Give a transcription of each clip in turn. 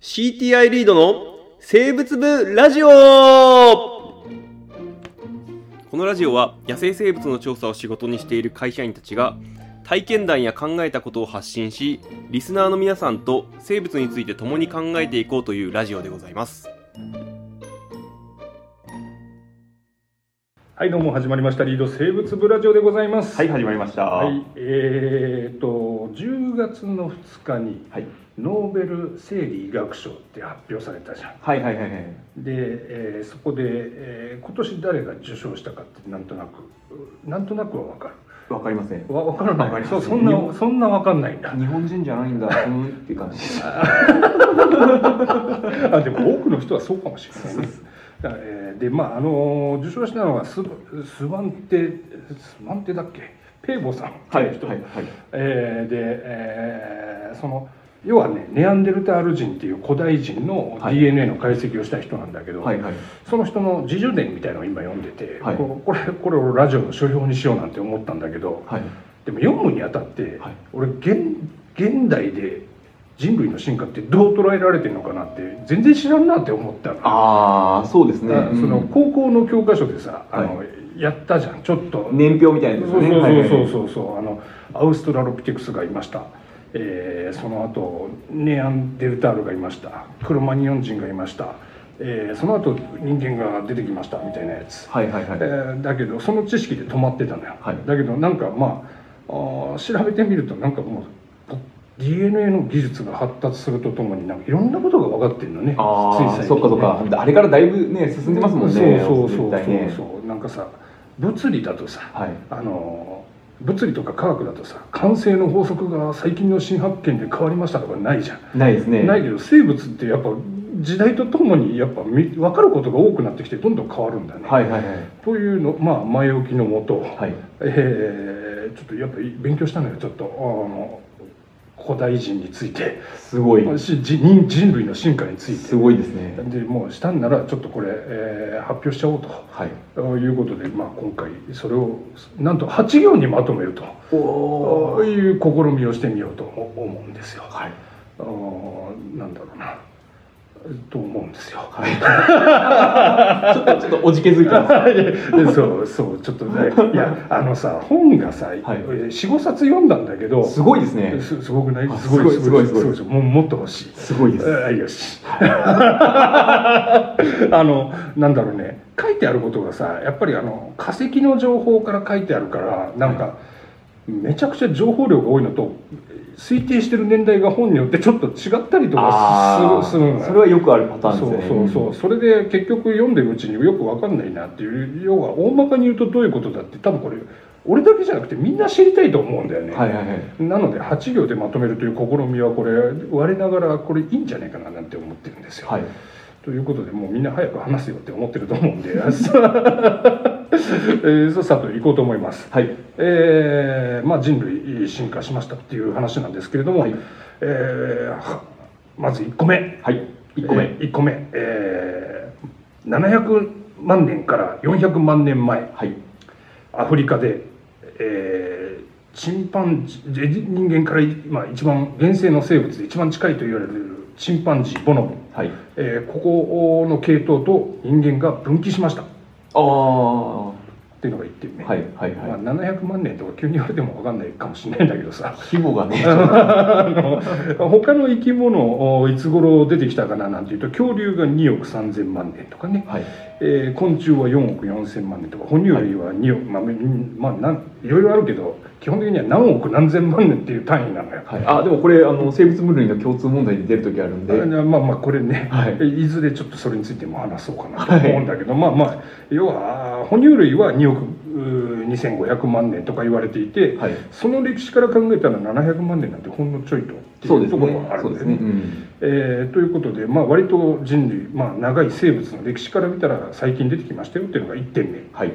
CTI リードの生物部ラジオ。このラジオは野生生物の調査を仕事にしている会社員たちが体験談や考えたことを発信しリスナーの皆さんと生物について共に考えていこうというラジオでございます。はい、どうも始まりました。リード生物部ラジオでございます。はい、始まりました。はい、えー、と、10月の2日に、はい、ノーベル生理医学賞って発表されたじゃん。はい、はい、はい、はい。で、えーそこで、えー今年誰が受賞したかってなんとなく、なんとなくはわかる。わかりません。わ、わからない。わかりますそう、そんな、そんなわかんないんだ。日本人じゃないんだ、うんって感じ。あ、でも多くの人はそうかもしれない で、まあ、あの受賞したのはス、スワンテ、スワンテだっけ？ペーボさんってはい、いう人。はい、はい。えーで、えーその要はねネアンデルタール人っていう古代人のはい DNA の解析をした人なんだけど、はい、はい。その人の自叙伝みたいなのを今読んでて、はいここれこれをラジオの書評にしようなんて思ったんだけど、はい。でも読むにあたって、はい俺現現代で人類の進化ってどう捉えられてるのかなって全然知らんなって思ったの。ああ、そうですね。だからそのうん高校の教科書でさ、あのはやったじゃん。ちょっと。年表みたいなやつそうそう。そうそうそう。あのアウストラロピテクスがいました、えーその後ネアンデルタールがいました。クロマニオン人がいました、えーその後人間が出てきましたみたいなやつ、はい、はい、はい。えーだけどその知識で止まってたのよ、はい。だけどなんかまああー調べてみるとなんかもう DNA の技術が発達するとともになんかいろんなことが分かってるのねああ、つい最近ねそっか、そっか。あれからだいぶね、進んでますもんね。そうそうそう。そうそうなんかさ物理だとさ、はい。あの物理とか科学だとさ慣性の法則が最近の新発見で変わりましたとかないじゃん、ないですね。ないけど生物ってやっぱ時代とともにやっぱみ分かることが多くなってきてどんどん変わるんだね、はい、はい、はい。というのまあ前置きのもと、はい。えーちょっとやっぱり勉強したのよちょっとあの古代人についてすごい。し人人類の進化についてすごいですね。でもうしたんならちょっとこれ、えー発表しちゃおうと。はい。ということで、まあ、今回それをなんと8行にまとめるとおいう試みをしてみようと思うんですよ。はい。あーなんだろうなと思うんですよ。はい。ちょっと、ちょっとおじけづいてます。で そうそうちょっとねいやあのさ本がさ、はい45冊読んだんだけどすごいですね。すすごくない？あすごいすごいすごいもうもっと欲しい。すごいです。あよし あのなんだろうね書いてあることがさやっぱりあの化石の情報から書いてあるからなんか、めちゃくちゃ情報量が多いのと推定してる年代が本によってちょっと違ったりとかするそれはよくあるパターンそうですね。そうそうそれで結局読んでるうちによく分かんないなっていう要は大まかに言うとどういうことだって多分これ俺だけじゃなくてみんな知りたいと思うんだよね、はいはいはい。なので8行でまとめるという試みはこれ我ながらこれいいんじゃないかななんて思ってるんですよ。はい。ということでもうみんな早く話すよって思ってると思うんで えーさっさと行こうと思います。はい。えーまあ、人類進化しましたっていう話なんですけれども、はいえーはまず1個目はい。1個目。えー1個目、えー700万年から400万年前はい。アフリカで、えーチンパンジ人間から、まあ、一番原生の生物で一番近いと言われるチンパンジーボノボ、はい。えーここの系統と人間が分岐しましたっああ。はていうのが1点目、いはいはい。まあ、700万年とか急に言われても分かんないかもしれないんだけどさ規模がね。他の生き物おいつ頃出てきたかななんていうと恐竜が2億3000万年とかね、はい。えー昆虫は4億4000万年とか哺乳類は2億、まあうんまあなんいろいろあるけど基本的には何億何千万年っていう単位なのよ。はい。あ、でもこれ、あの、生物分類の共通問題で出る時あるんで。まあまあこれね、はいい、ずれちょっとそれについても話そうかなと思うんだけど、まあまあ要は哺乳類は2億うー2500万年とか言われていて、はい。その歴史から考えたら700万年なんてほんのちょいとっていうところねがあ。るんですね。うん。えーということで、まあ、割と人類、まあ、長い生物の歴史から見たら最近出てきましたよっていうのが1点目はい。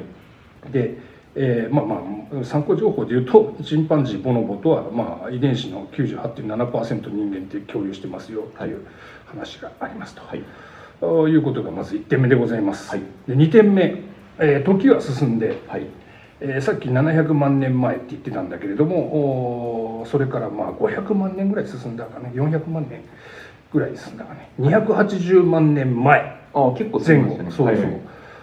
で、えーまあまあ参考情報で言うと チンパンジーボノボとは、まあ、遺伝子の98.7%人間って共有してますよという話がありますと、はい。ということがまず1点目でございます、はい。で2点目、えー時は進んで、はい。えーさっき700万年前って言ってたんだけれどもそれからまあ500万年ぐらい進んだかね400万年ぐらいですだからね280万年前ああ結構前後。そうそう、はい。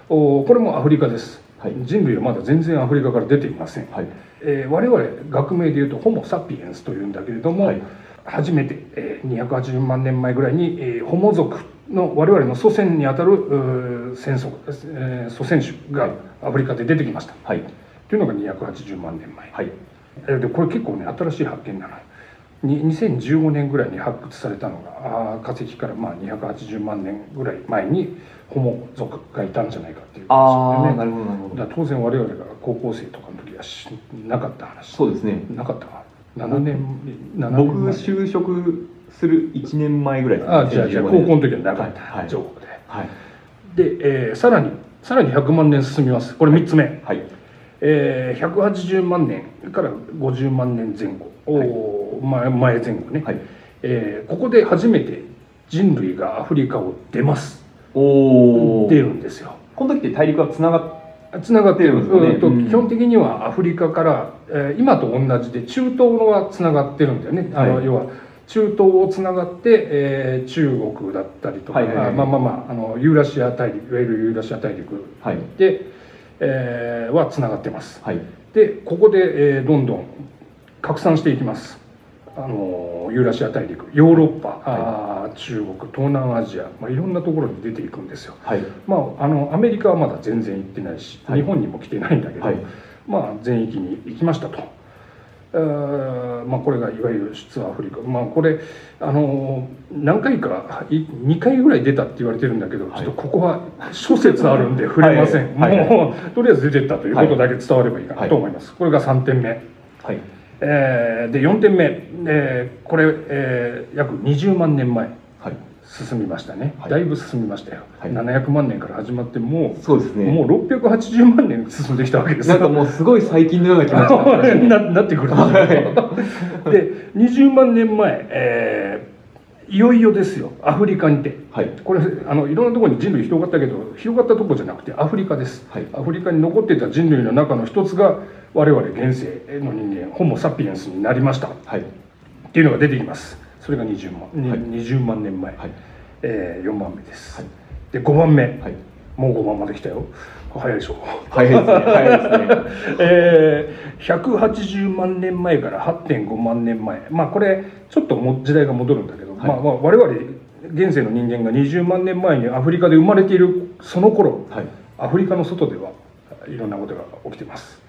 おこれもアフリカです、はい。人類はまだ全然アフリカから出ていません、はい。えー我々学名でいうとホモ・サピエンスというんだけれども、はい。初めて、えー280万年前ぐらいに、えーホモ族の我々の祖先にあたるうー先祖,、えー祖先種がはいアフリカで出てきました、はい。というのが280万年前、はい。えーでこれ結構ね新しい発見なのよに2015年ぐらいに発掘されたのが化石からまあ280万年ぐらい前にホモ族がいたんじゃないかっていうああ話でね。なるほどなるほど。当然我々が高校生とかの時はしなかった話。そうですね。なかったか。7年7僕年前。就職する1年前ぐらいですね。あじゃあじゃあ2015高年。校の時はなかった、はいはい。情報で。はい。で、えーさらにさらに100万年進みます。これ3つ目、はいえー180万年から50万年前後、おー。前前前後ね、はい。えーここで初めて人類がアフリカを出ます。おお出るんですよ。この時って大陸はつながっつながってるんですかね。うん基本的にはアフリカから、えー今と同じで中東はつながってるんだよね、あのはい要は中東をつながって、えー中国だったりとか、はいはいはい。あまあまあまああのユーラシア大陸いわゆるユーラシア大陸はい。で、えーはつながってます。はい。でここで、えーどんどん拡散していきます。あのユーラシア大陸ヨーロッパ、あー中国東南アジア、まあ、いろんなところに出ていくんですよ。はい。まあ、あのアメリカはまだ全然行ってないし、はい。日本にも来てないんだけど、はい。まあ、全域に行きましたと、えーまあ、これがいわゆる出アフリカ、まあ、これあの何回かい2回ぐらい出たって言われてるんだけど、はい。ちょっとここは諸説あるんで触れません、はい。はい。もうとりあえず出てったということだけ伝わればいいかなと思います、これが3点目、はい。えーで4点目、えーこれ、えー約20万年前。はい進みましたね、はい。だいぶ進みましたよ、はい。700万年から始まってもうそうですね。もう680万年進んできたわけですなんかもうすごい最近のような気持ちになってましななってくるんですよで20万年前、えーいよいよですよ。アフリカにて。はい。これあのいろんなところに人類広がったけど広がったところじゃなくてアフリカです、はい。アフリカに残っていた人類の中の一つが我々現世の人間ホモ・サピエンスになりました。っはい。ていうのが出てきますそれが20万,に、はい。20万年前、はい。え4番目です、はい。で5番目、はい。もう5番まで来たよ。早いでしょ早いですね。早いですね。えー、180万年前から8.5万年前。まあこれちょっとも時代が戻るんだけど、はい。まあ、まあ我々現世の人間が20万年前にアフリカで生まれているその頃はい。アフリカの外ではいろんなことが起きてます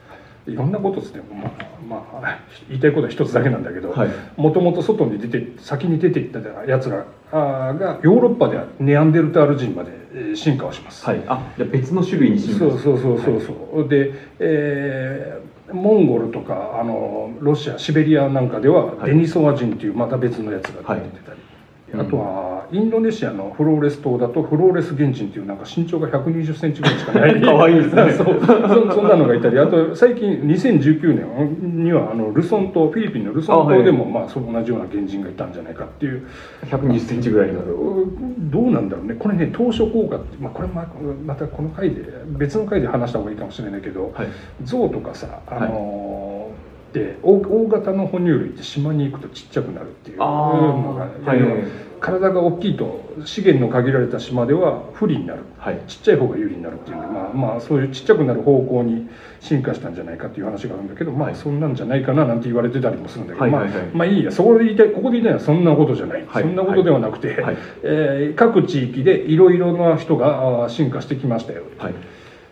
いろんなことですね。まあ、まあ、言いたいことは一つだけなんだけどはい。もともと外に出て先に出ていったやつらがヨーロッパではネアンデルタール人までえー進化をします、はい。あじゃあ別の種類に進化そうそうそうそうそう、で、えーモンゴルとかあのロシアシベリアなんかでは、はい。デニソワ人っていうまた別のやつが出てたり、はいあとはインドネシアのフローレス島だとフローレス原人っていうなんか身長が1 2 0ンチぐらいしかない。かわいいですね。そう。そそんなのがいたり。あと最近2019年にはあのルソン島フィリピンのルソン島でも、まあ、そう同じような原人がいたんじゃないかっていう。120センチぐらいになるどうなんだろうね。これね当初効果って、まあ、これままたこの回で別の回で話した方がいいかもしれないけどはい。象とかさあのーで大大型の哺乳類って島に行くとちっちゃくなるっていうのが、はい体が大きいと資源の限られた島では不利になる。はい。ちっちゃい方が有利になるっていうまあ、まあそういうちっちゃくなる方向に進化したんじゃないかっていう話があるんだけどまあはい。そんなんじゃないかななんて言われてたりもするんだけど、はいはいはい。まあまあいいや。そこで言いたいここで言いたいのはそんなことじゃない、はい。そんなことではなくて、はい。えー各地域でいろいろな人が進化してきましたよはい。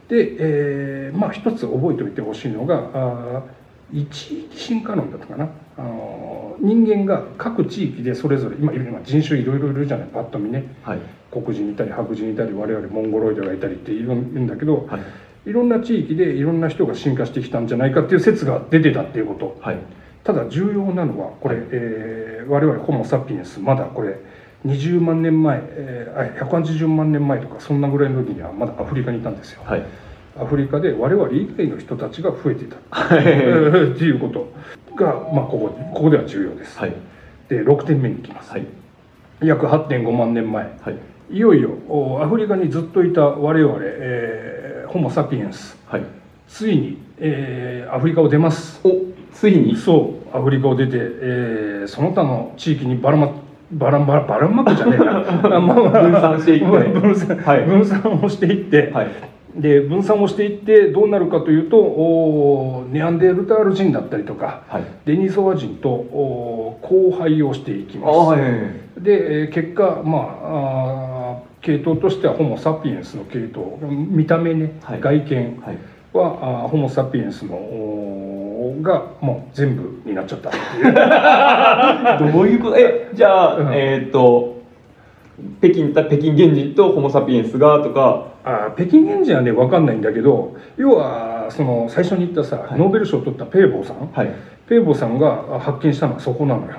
で、えーまあ一つ覚えておいてほしいのがあー一域進化論だったかな？あのー人間が各地域でそれぞれ今今人種いろいろいるじゃない？パッと見ね。はい。黒人いたり白人いたり我々モンゴロイドがいたりっているんだけど、はい。いろんな地域でいろんな人が進化してきたんじゃないかっていう説が出てたっていうこと。はい。ただ重要なのはこれ、はい。えー我々ホモ・サピエンスまだこれ20万年前、えーあ180万年前とかそんなぐらいの時にはまだアフリカにいたんですよ。はいアフリカで我々以外の人たちが増えていた。はい。っていうこと。が、まあ、ここここでは重要です、はい。で6点目に行きます、はい。約8.5万年前。はい。いよいよおアフリカにずっといた我々、えーホモ・サピエンス。はい。ついに、えーアフリカを出ます。おついに？そう。アフリカを出て、えーその他の地域にばらまばらんばらばらまくじゃねえな。分散していって。分散はい。分散をしていって、はいで分散をしていってどうなるかというとネアンデルタール人だったりとかはい。デニソワ人と交配をしていきます。はいで、えー結果まあ系統としてはホモ・サピエンスの系統見た目ね、はい。外見はあーホモ・サピエンスのがもう全部になっちゃった。っていうどういうこと？えじゃあ、うん。えーっと北京た北京原人とホモ・サピエンスがとかあー北京原人はね分かんないんだけど要はその最初に言ったさ、はい。ノーベル賞を取ったペーボーさん。はい。ペーボーさんが発見したのはそこなのよ。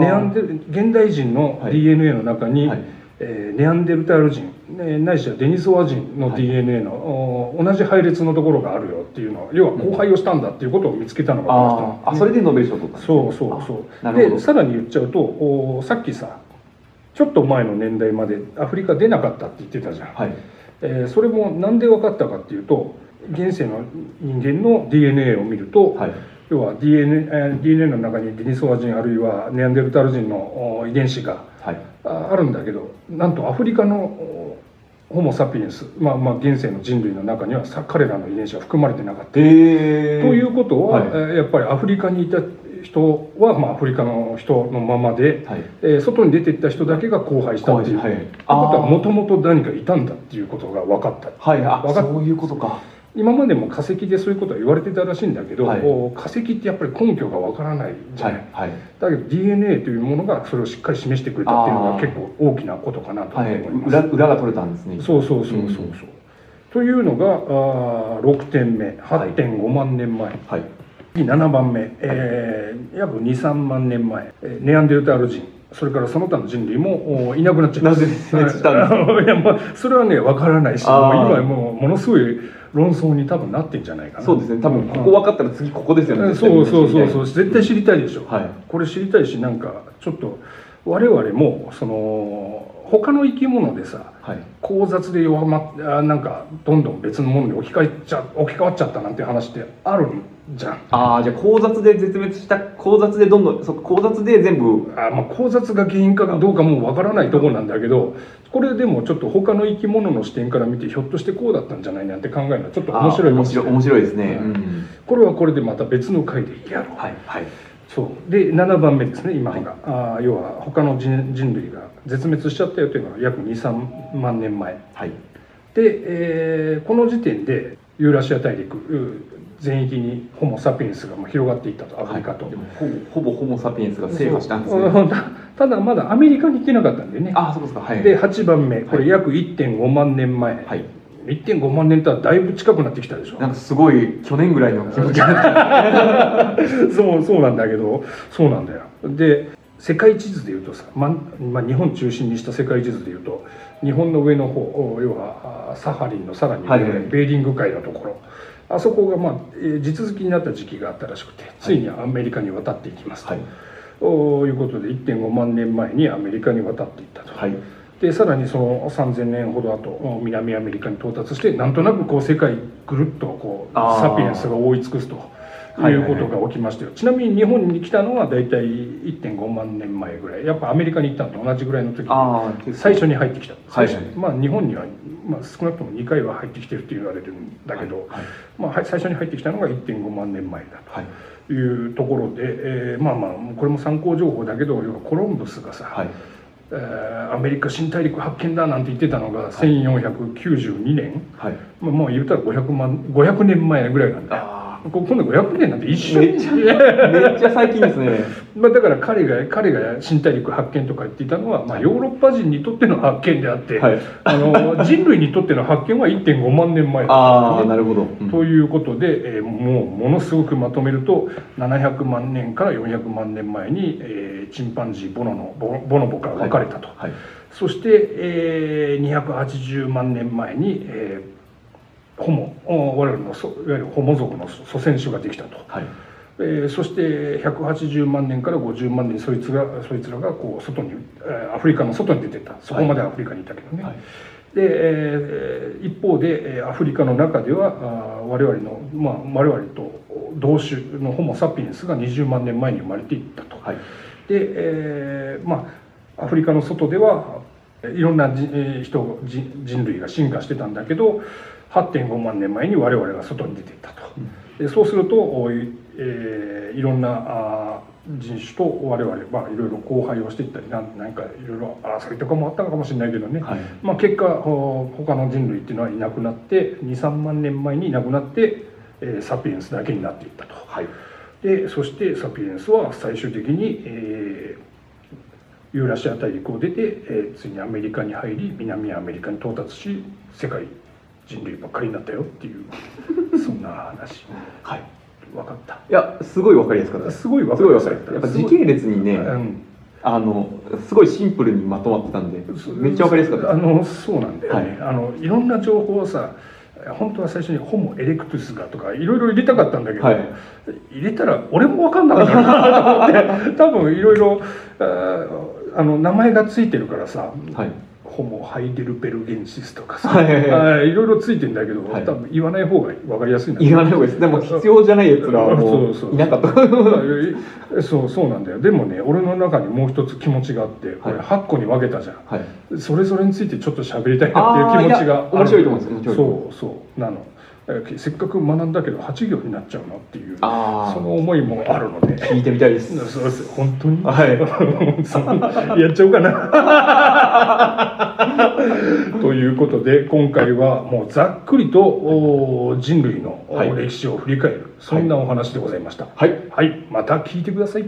ネアンデル現代人のはい。DNA の中に、はい。えーネアンデルタール人ねないしはデニソワ人のはい。DNA の、お同じ配列のところがあるよっていうのを要は交配をしたんだっていうことを見つけたのがこの人。なのあーあそれでノーベル賞取ったそうそうそう。でさらに言っちゃうとおさっきさちょっと前の年代までアフリカ出なかったって言ってたじゃん、はいえーそれもなんで分かったかっていうと現世の人間の DNA を見ると、はい。要は DNA, えー DNA の中にデニソワ人あるいはネアンデルタール人のお遺伝子がはい。ああるんだけどなんとアフリカのおホモ・サピエンス、まあ、まあ現世の人類の中にはさ彼らの遺伝子は含まれてなかった。えー、ということは、はい。えーやっぱりアフリカにいた人は、まあ、アフリカの人のままで、はい。えー外に出ていった人だけが交配したっていう、はいとい。うことはもともと何かいたんだっていうことが分かった。はい。あわかっそういうことか。今までも化石でそういうことは言われてたらしいんだけど、はい。お化石ってやっぱり根拠が分からないじゃはない。い、はい。だけど DNA というものがそれをしっかり示してくれたっていうのが結構大きなことかなとはい思います、裏裏が取れたんですね。そうそうそうそうそう、うん。というのがあー6点目。8.5万年前、はい7番目、えー約23万年前えーネアンデルタール人それからその他の人類もおいなくなっちゃいますなぜ滅裂したんです いやまあそれはね分からないしもう今もうものすごい論争に多分なってんじゃないかな。そうですね。多分ここ分かったら次ここですよね。うんそうそうそうそうう絶対知りたいでしょ、はい。これ知りたいしなんかちょっと我々もその他の生き物でさはい。交雑で弱まなんかどんどん別のものに置き換えちゃ置き換わっちゃったなんて話ってあるんじゃん。ああじゃあ交雑で絶滅した交雑でどんどんそ交雑で全部あまあ交雑が原因かどうかもうわからないところなんだけどこれでもちょっと他の生き物の視点から見てひょっとしてこうだったんじゃないなんて考えるのはちょっと面白いか面白い。面白いですね、ううんん。これはこれでまた別の回でやろう、はいはいそう。で7番目ですね今のが、あー要は他の人人類が絶滅しちゃったよというのが約23万年前。はい。で、えーこの時点でユーラシア大陸う全域にホモ・サピエンスがもう広がっていったとアフリカと、でもほぼほぼホモ・サピエンスが制覇したんですね。たただまだアメリカに行ってなかったんでね。ああそうですか。はい。で8番目。こはい。れ約1.5万年前、はい1.5万年とはだいぶ近くなってきたでしょ。なんかすごい去年ぐらいの気持ち そうそうなんだけどそうなんだよ。で世界地図でいうとさ、ままあ、日本中心にした世界地図でいうと日本の上の方お要はあサハリンのさらに上、はいはい。ベーリング海のところ。あそこが、まあ、えー地続きになった時期があったらしくてついにアメリカに渡っていきますと、はい。おいうことで1.5万年前にアメリカに渡っていったと。はいでさらにその3,000年ほど後お南アメリカに到達してなんとなくこう世界ぐるっとこうサピエンスが覆い尽くすとはいうことが起きましたよ、ちなみに日本に来たのは大体1.5万年前ぐらい。やっぱアメリカに行ったのと同じぐらいの時最初に入ってきた。最初はい。はいまあ日本には、まあ、少なくとも2回は入ってきてるって言われるんだけど、はい。まあ、はい最初に入ってきたのが1.5万年前だはい。というところで、えーまあまあこれも参考情報だけど要はコロンブスがさ、はいえーアメリカ新大陸発見だなんて言ってたのが1492年、はい。まあ、もう言ったら500万500年前ぐらいなんだよあこ今度500年なんて一緒。めっちゃあめっちゃ最近ですね。まあだから彼が彼が新大陸発見とか言っていたのは、まあ、ヨーロッパ人にとっての発見であって、はい。あの人類にとっての発見は1.5万年前だああなるほど、うん。ということで、えーもうものすごくまとめると700万年から400万年前に、えーチンパンジーボノのボボノボから分かれたと、はい。そして、えー280万年前に、えー我々のそいわゆるホモ族の祖先種ができたと、はい。えーそして180万年から50万年そいつがそいつらがこう外に、えーアフリカの外に出てった。そこまでアフリカにいたけどね、はい。で、えー一方でえーアフリカの中では我々の、まあ、我々と同種のホモ・サピエンスが20万年前に生まれていったと。はい。で、えーまあアフリカの外ではいろんな人人類が進化してたんだけど8.5万年前に我々が外に出ていったと。でそうすると、えーいろんな人種と我々、まあ、いろいろ交配をしていったりなんなんかいろいろ争いとかもあったのかもしれないけどね、はいまあ、結果ほ他の人類っていうのはいなくなって23万年前にいなくなって、えーサピエンスだけになっていったと。はいでそしてサピエンスは最終的に、えーユーラシア大陸を出て、えーついにアメリカに入り南アメリカに到達し世界人類ばっかりになったよっていうそんな話。はい。分かった。いやすごいわかりやすかったです。すごい分すごいわかりやすかった。やっぱ時系列にねうん。あのすごいシンプルにまとまってたんでめっちゃわかりやすかったあのそうなんだよね、はい。あのいろんな情報をさ本当は最初に「ホモ・エレクトゥスが」とかいろいろ入れたかったんだけど、はい。入れたら俺も分かんなかったなと思って多分いろいろあの名前がついてるからさ、はいホモ・ハイデルベルゲンシスとかさ、はいはいはい。ろいろついてんだけど、はい。多分言わない方が分かりやすいな。言わない方がいい。ですでも必要じゃないやつらはもそういなかった。そうそうなんだよ。でもね俺の中にもう一つ気持ちがあってこれはい8個に分けたじゃん、はい。それぞれについてちょっと喋りたいなっていう気持ちが面白いと思うんです面白いと思そうそう。なの。えーせっかく学んだけど8行になっちゃうのっていうあその思いもあるので。あ聞いてみたいです。そうです本当に？はい。やっちゃおうかな。ということで今回はもうざっくりとお人類の歴史を振り返る、そんなお話でございました。はい。はい、また聞いてください